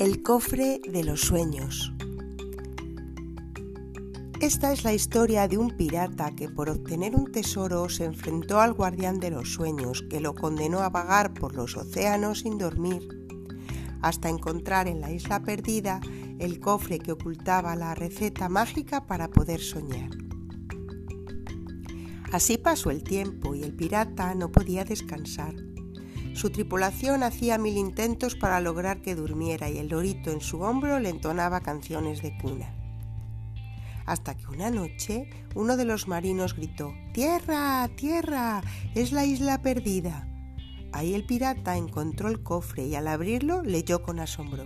El cofre de los sueños. Esta es la historia de un pirata que por obtener un tesoro se enfrentó al guardián de los sueños, que lo condenó a vagar por los océanos sin dormir, hasta encontrar en la isla perdida el cofre que ocultaba la receta mágica para poder soñar. Así pasó el tiempo y el pirata no podía descansar su tripulación hacía mil intentos para lograr que durmiera y el lorito en su hombro le entonaba canciones de cuna. Hasta que una noche uno de los marinos gritó Tierra, tierra, es la isla perdida. Ahí el pirata encontró el cofre y al abrirlo leyó con asombro.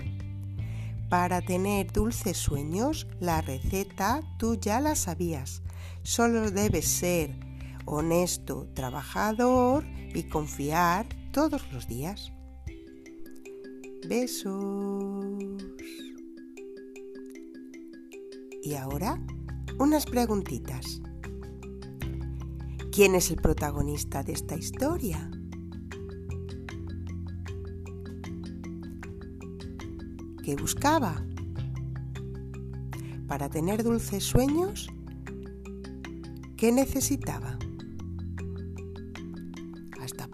Para tener dulces sueños, la receta tú ya la sabías. Solo debes ser honesto, trabajador y confiar todos los días. Besos. Y ahora, unas preguntitas. ¿Quién es el protagonista de esta historia? ¿Qué buscaba? Para tener dulces sueños, ¿qué necesitaba?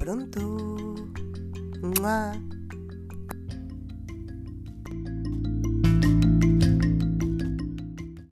Pronto. Mwah.